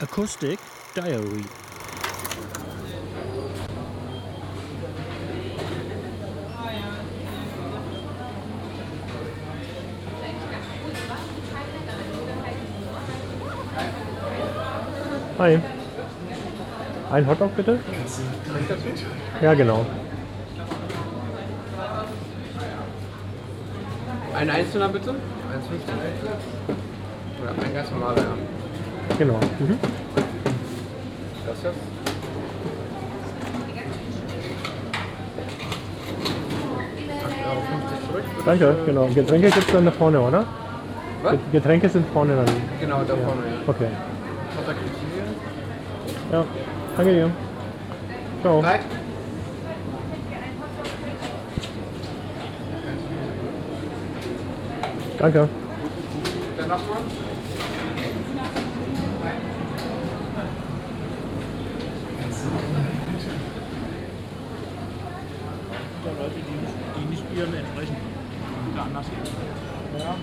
Acoustic Diary. Hi. Ein Hotdog bitte? Ja, genau. Ein einzelner bitte? 1,50. Oder ein ganz normaler, ja. Genau. Mhm. Das jetzt? Euro 50 zurück. bitte. Danke, genau. Getränke gibt es dann da vorne, oder? Was? Get- Getränke sind vorne dann. Genau, da vorne, ja. Okay. Ja, danke dir. Ciao. Drei. Danke. Dann da Leute, die nicht, die nicht ihrem entsprechen. Oder anders leben. Ja.